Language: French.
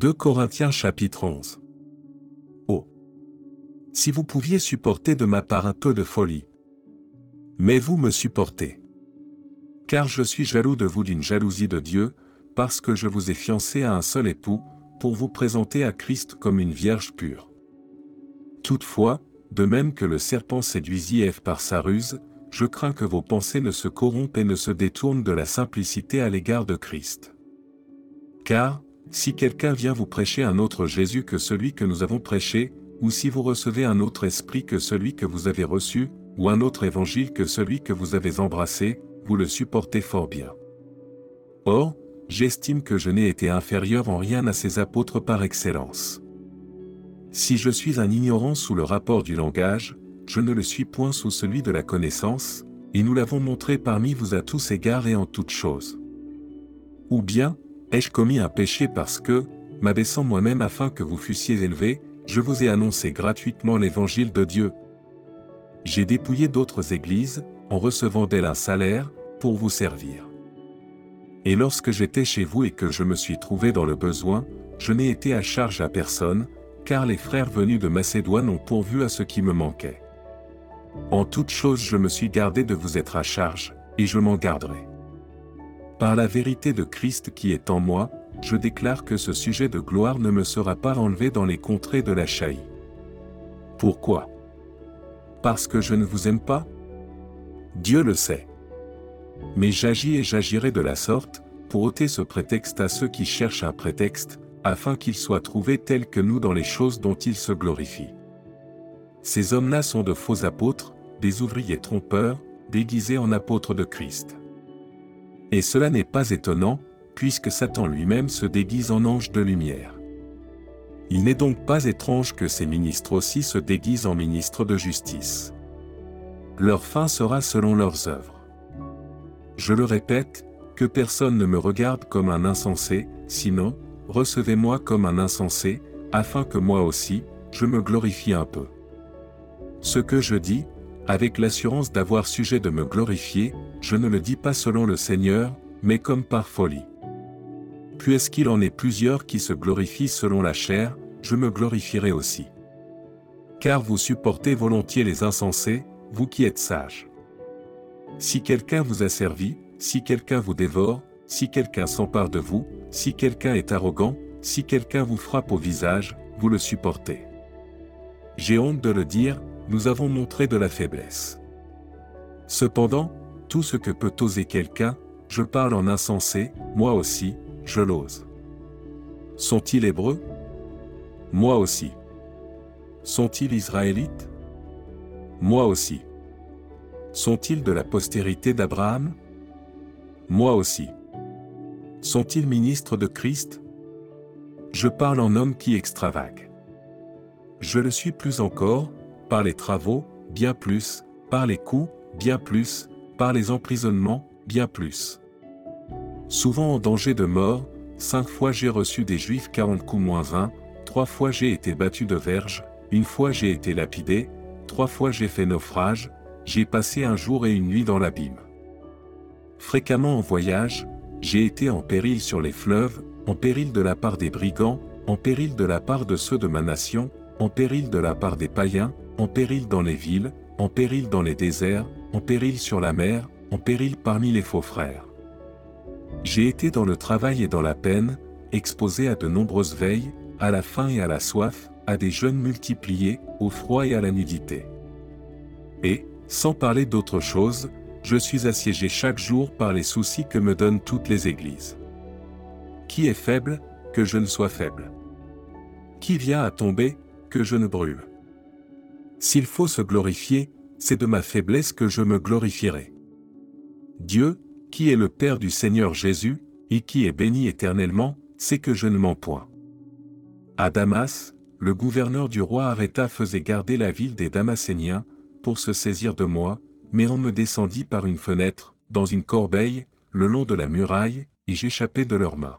2 Corinthiens chapitre 11. Oh. Si vous pouviez supporter de ma part un peu de folie. Mais vous me supportez. Car je suis jaloux de vous d'une jalousie de Dieu, parce que je vous ai fiancé à un seul époux, pour vous présenter à Christ comme une vierge pure. Toutefois, de même que le serpent séduisit Ève par sa ruse, je crains que vos pensées ne se corrompent et ne se détournent de la simplicité à l'égard de Christ. Car, si quelqu'un vient vous prêcher un autre Jésus que celui que nous avons prêché, ou si vous recevez un autre esprit que celui que vous avez reçu, ou un autre évangile que celui que vous avez embrassé, vous le supportez fort bien. Or, j'estime que je n'ai été inférieur en rien à ces apôtres par excellence. Si je suis un ignorant sous le rapport du langage, je ne le suis point sous celui de la connaissance, et nous l'avons montré parmi vous à tous égards et en toutes choses. Ou bien, ai-je commis un péché parce que, m'abaissant moi-même afin que vous fussiez élevés, je vous ai annoncé gratuitement l'évangile de Dieu. J'ai dépouillé d'autres églises, en recevant d'elles un salaire, pour vous servir. Et lorsque j'étais chez vous et que je me suis trouvé dans le besoin, je n'ai été à charge à personne, car les frères venus de Macédoine ont pourvu à ce qui me manquait. En toute chose je me suis gardé de vous être à charge, et je m'en garderai. Par la vérité de Christ qui est en moi, je déclare que ce sujet de gloire ne me sera pas enlevé dans les contrées de la Chaï. Pourquoi? Parce que je ne vous aime pas? Dieu le sait. Mais j'agis et j'agirai de la sorte, pour ôter ce prétexte à ceux qui cherchent un prétexte, afin qu'ils soient trouvés tels que nous dans les choses dont ils se glorifient. Ces hommes-là sont de faux apôtres, des ouvriers trompeurs, déguisés en apôtres de Christ. Et cela n'est pas étonnant, puisque Satan lui-même se déguise en ange de lumière. Il n'est donc pas étrange que ces ministres aussi se déguisent en ministres de justice. Leur fin sera selon leurs œuvres. Je le répète, que personne ne me regarde comme un insensé, sinon, recevez-moi comme un insensé, afin que moi aussi, je me glorifie un peu. Ce que je dis, avec l'assurance d'avoir sujet de me glorifier, je ne le dis pas selon le Seigneur, mais comme par folie. Puisqu'il en est plusieurs qui se glorifient selon la chair, je me glorifierai aussi. Car vous supportez volontiers les insensés, vous qui êtes sages. Si quelqu'un vous a servi, si quelqu'un vous dévore, si quelqu'un s'empare de vous, si quelqu'un est arrogant, si quelqu'un vous frappe au visage, vous le supportez. J'ai honte de le dire, nous avons montré de la faiblesse. Cependant, tout ce que peut oser quelqu'un, je parle en insensé, moi aussi, je l'ose. Sont-ils hébreux? Moi aussi. Sont-ils israélites? Moi aussi. Sont-ils de la postérité d'Abraham? Moi aussi. Sont-ils ministres de Christ? Je parle en homme qui extravague. Je le suis plus encore, par les travaux, bien plus, par les coups, bien plus, par les emprisonnements, bien plus. Souvent en danger de mort, cinq fois j'ai reçu des Juifs quarante coups moins un, trois fois j'ai été battu de verge, une fois j'ai été lapidé, trois fois j'ai fait naufrage, j'ai passé un jour et une nuit dans l'abîme. Fréquemment en voyage, j'ai été en péril sur les fleuves, en péril de la part des brigands, en péril de la part de ceux de ma nation, en péril de la part des païens, en péril dans les villes, en péril dans les déserts, en péril sur la mer, en péril parmi les faux frères. J'ai été dans le travail et dans la peine, exposé à de nombreuses veilles, à la faim et à la soif, à des jeûnes multipliés, au froid et à la nudité. Et, sans parler d'autre chose, je suis assiégé chaque jour par les soucis que me donnent toutes les églises. Qui est faible, que je ne sois faible? Qui vient à tomber, que je ne brûle? S'il faut se glorifier, c'est de ma faiblesse que je me glorifierai. Dieu, qui est le Père du Seigneur Jésus, et qui est béni éternellement, sait que je ne mens point. À Damas, le gouverneur du roi Arrêta faisait garder la ville des Damaséniens, pour se saisir de moi, mais on me descendit par une fenêtre, dans une corbeille, le long de la muraille, et j'échappai de leurs mains.